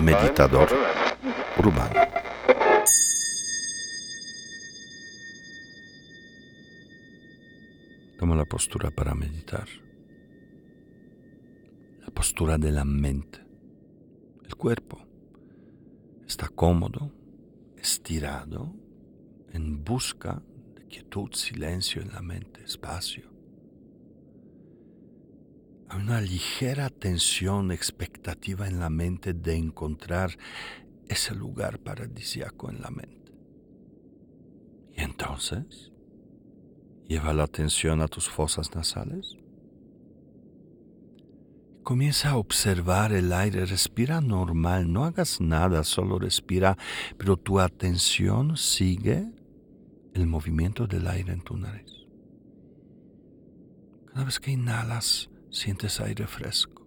Meditador urbano. Toma la postura para meditar. La postura de la mente. El cuerpo está cómodo, estirado, en busca de quietud, silencio en la mente, espacio. Una ligera tensión, expectativa en la mente de encontrar ese lugar paradisiaco en la mente. Y entonces, lleva la atención a tus fosas nasales. Comienza a observar el aire, respira normal, no hagas nada, solo respira, pero tu atención sigue el movimiento del aire en tu nariz. Cada vez que inhalas, sientes aire fresco.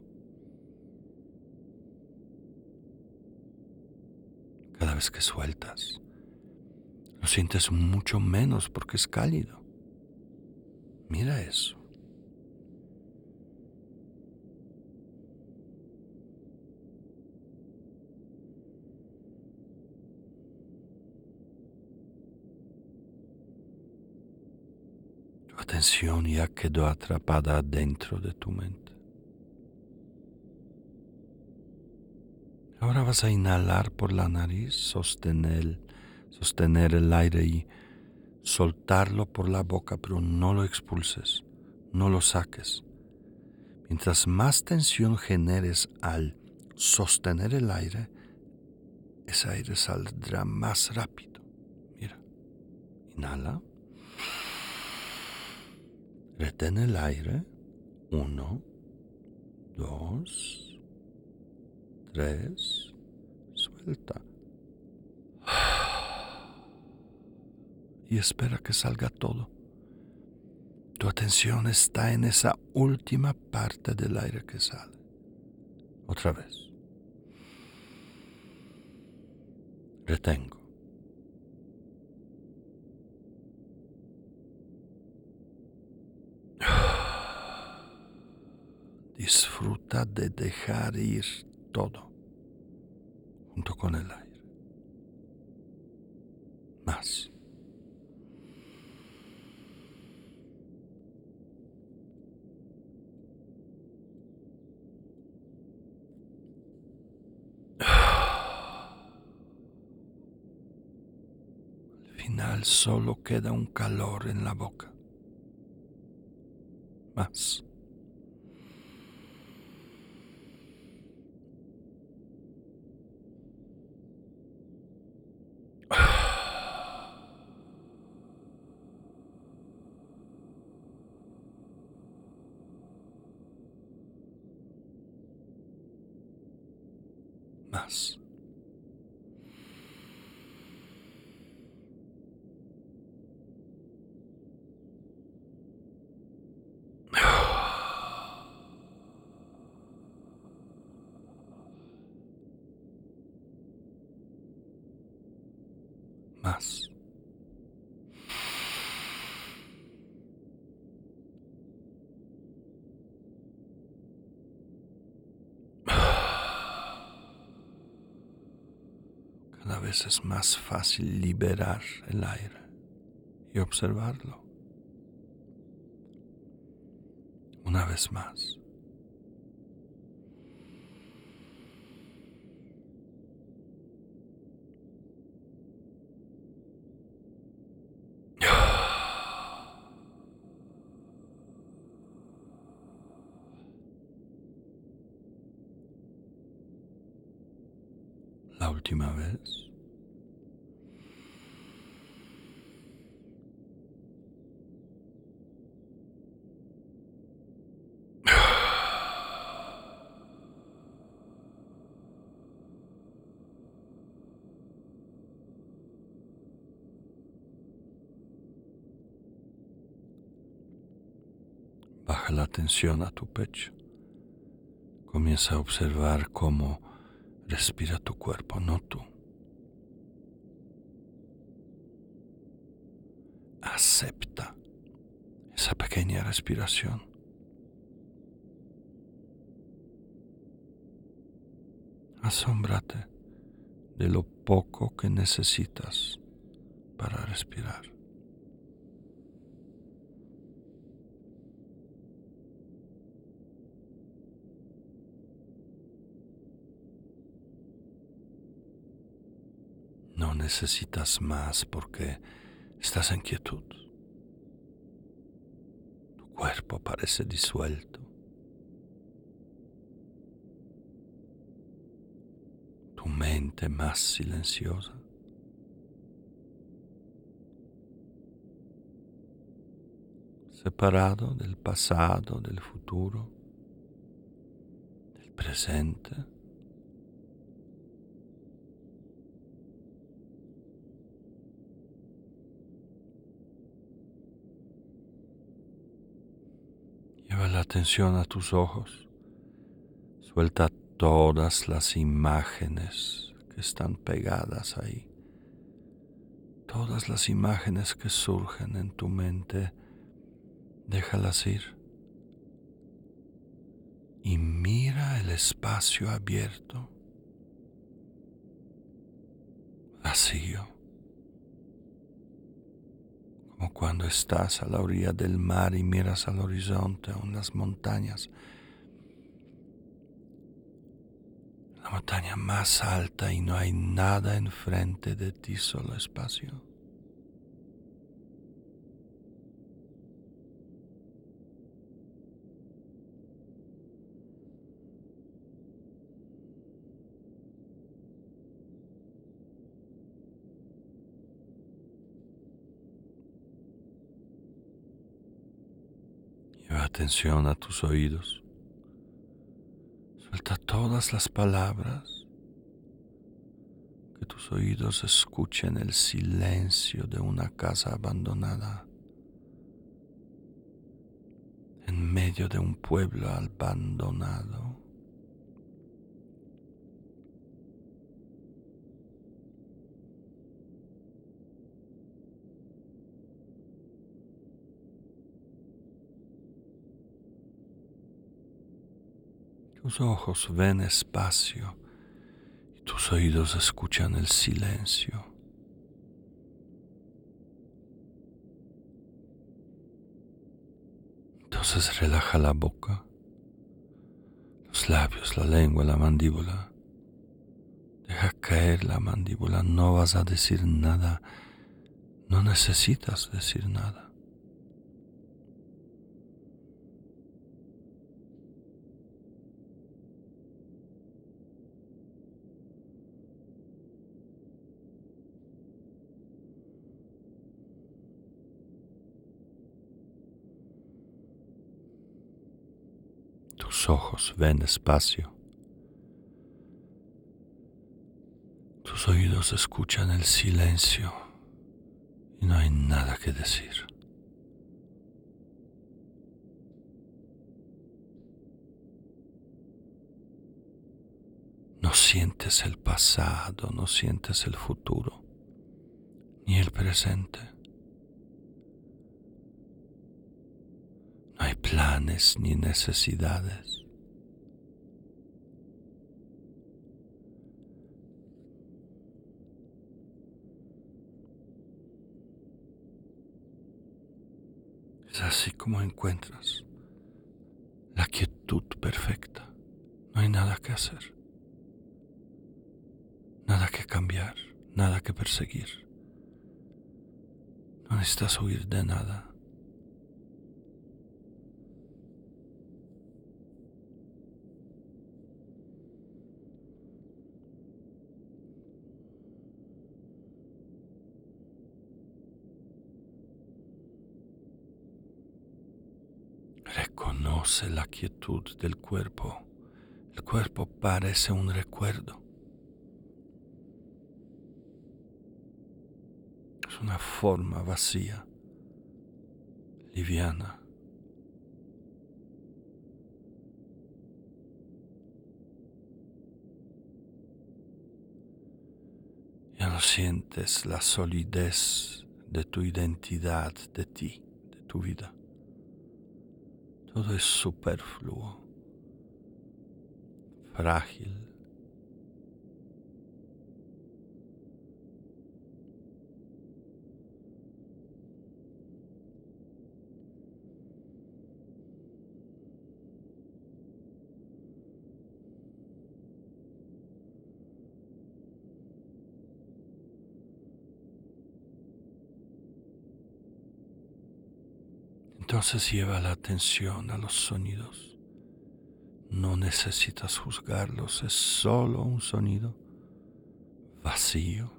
Cada vez que sueltas, lo sientes mucho menos porque es cálido. Mira eso. Tu atención ya quedó atrapada dentro de tu mente. Ahora vas a inhalar por la nariz, sostener, sostener el aire y soltarlo por la boca, pero no lo expulses, no lo saques. Mientras más tensión generes al sostener el aire, ese aire saldrá más rápido. Mira, inhala. Retén el aire. Uno, dos, tres. Suelta. y espera que salga todo. Tu atención está en esa última parte del aire que sale. Otra vez. Retengo. Disfruta de dejar ir todo junto con el aire. Más. final solo queda un calor en la boca. Más. Cada vez es más fácil liberar el aire y observarlo. Una vez más. La última vez. Baja la atención a tu pecho. Comienza a observar cómo Respira tu cuerpo, no tú. Acepta esa pequeña respiración. Asómbrate de lo poco que necesitas para respirar. Necesitas más porque estás en quietud. Tu cuerpo parece disuelto. Tu mente más silenciosa. Separado del pasado, del futuro, del presente. La atención a tus ojos. Suelta todas las imágenes que están pegadas ahí. Todas las imágenes que surgen en tu mente, déjalas ir. Y mira el espacio abierto, vacío como cuando estás a la orilla del mar y miras al horizonte o en las montañas. La montaña más alta y no hay nada enfrente de ti, solo espacio. Lleva atención a tus oídos. Suelta todas las palabras que tus oídos escuchen el silencio de una casa abandonada en medio de un pueblo abandonado. Tus ojos ven espacio y tus oídos escuchan el silencio. Entonces relaja la boca, los labios, la lengua, la mandíbula. Deja caer la mandíbula, no vas a decir nada, no necesitas decir nada. Tus ojos ven espacio. Tus oídos escuchan el silencio y no hay nada que decir. No sientes el pasado, no sientes el futuro, ni el presente. No hay planes ni necesidades. Es así como encuentras la quietud perfecta. No hay nada que hacer, nada que cambiar, nada que perseguir. No necesitas huir de nada. Reconoce la quietud del cuerpo. El cuerpo parece un recuerdo. Es una forma vacía, liviana. Ya no sientes la solidez de tu identidad, de ti, de tu vida. Todo es superfluo, frágil, Entonces lleva la atención a los sonidos. No necesitas juzgarlos, es solo un sonido vacío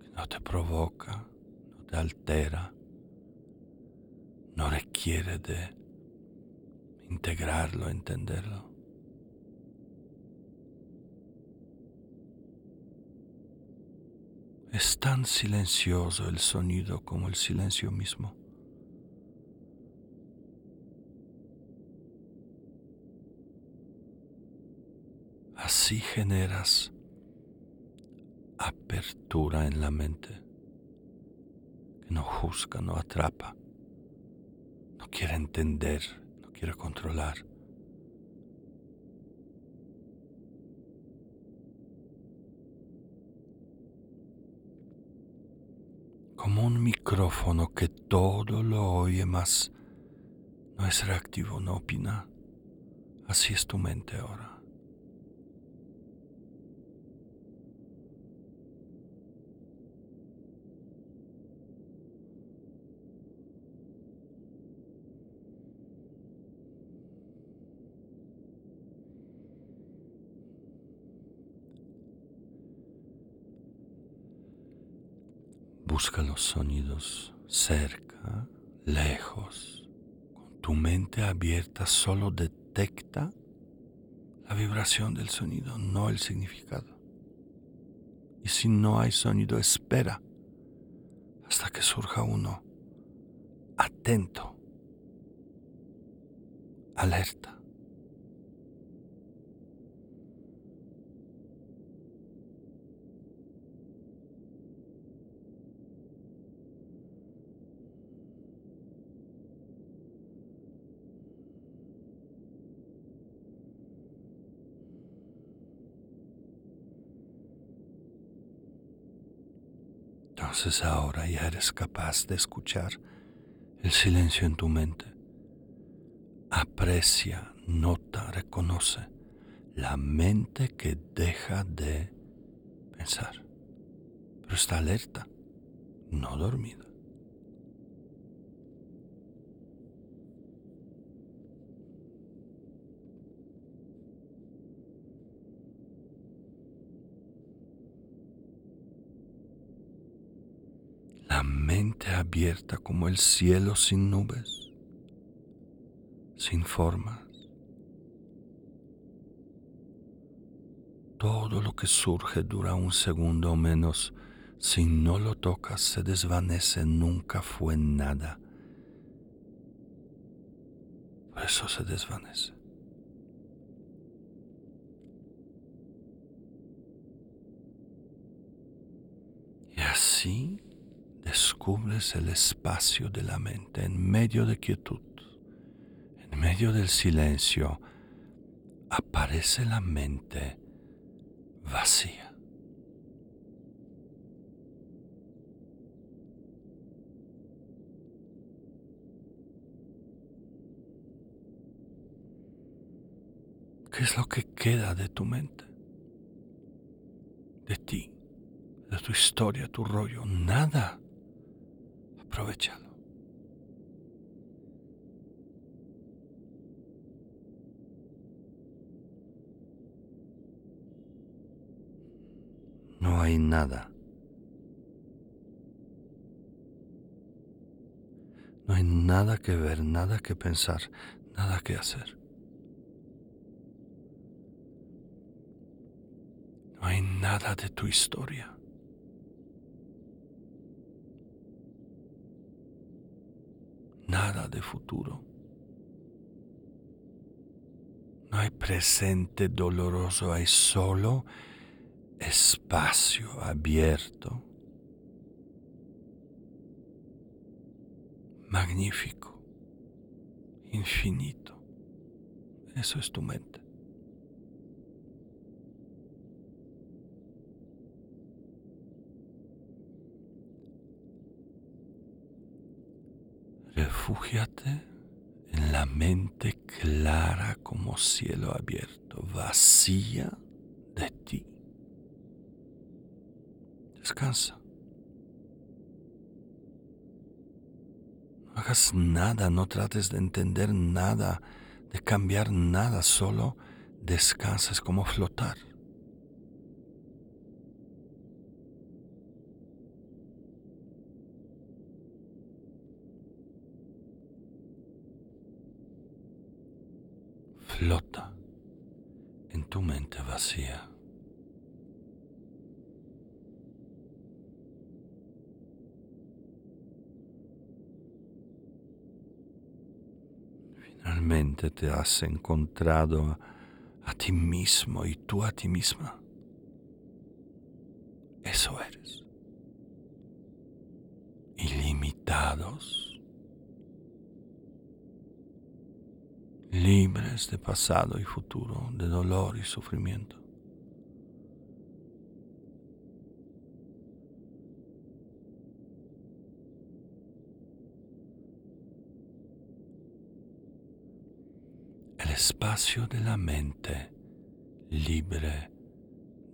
que no te provoca, no te altera, no requiere de integrarlo, entenderlo. Es tan silencioso el sonido como el silencio mismo. Así generas apertura en la mente, que no juzga, no atrapa, no quiere entender, no quiere controlar. Como un micrófono que todo lo oye más. No es reactivo, no opina. Así es tu mente ahora. Busca los sonidos cerca, lejos. Con tu mente abierta solo detecta la vibración del sonido, no el significado. Y si no hay sonido, espera hasta que surja uno atento, alerta. Ahora ya eres capaz de escuchar el silencio en tu mente. Aprecia, nota, reconoce la mente que deja de pensar, pero está alerta, no dormida. la mente abierta como el cielo sin nubes, sin formas. Todo lo que surge dura un segundo o menos. Si no lo tocas, se desvanece, nunca fue nada. Por eso se desvanece. Y así descubres el espacio de la mente en medio de quietud, en medio del silencio, aparece la mente vacía. ¿Qué es lo que queda de tu mente? De ti, de tu historia, tu rollo, nada. Aprovechalo. No hay nada. No hay nada que ver, nada que pensar, nada que hacer. No hay nada de tu historia. Nada de futuro. No hay presente doloroso, hay solo espacio abierto, magnífico, infinito. Eso es tu mente. Refúgiate en la mente clara como cielo abierto, vacía de ti. Descansa. hagas nada, no trates de entender nada, de cambiar nada, solo descansas como flotar. Flota en tu mente vacía. Finalmente te has encontrado a, ti mismo y tú a ti misma. Eso eres. Ilimitados. Libres de pasado y futuro, de dolor y sufrimiento. espacio de la mente libre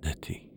de ti.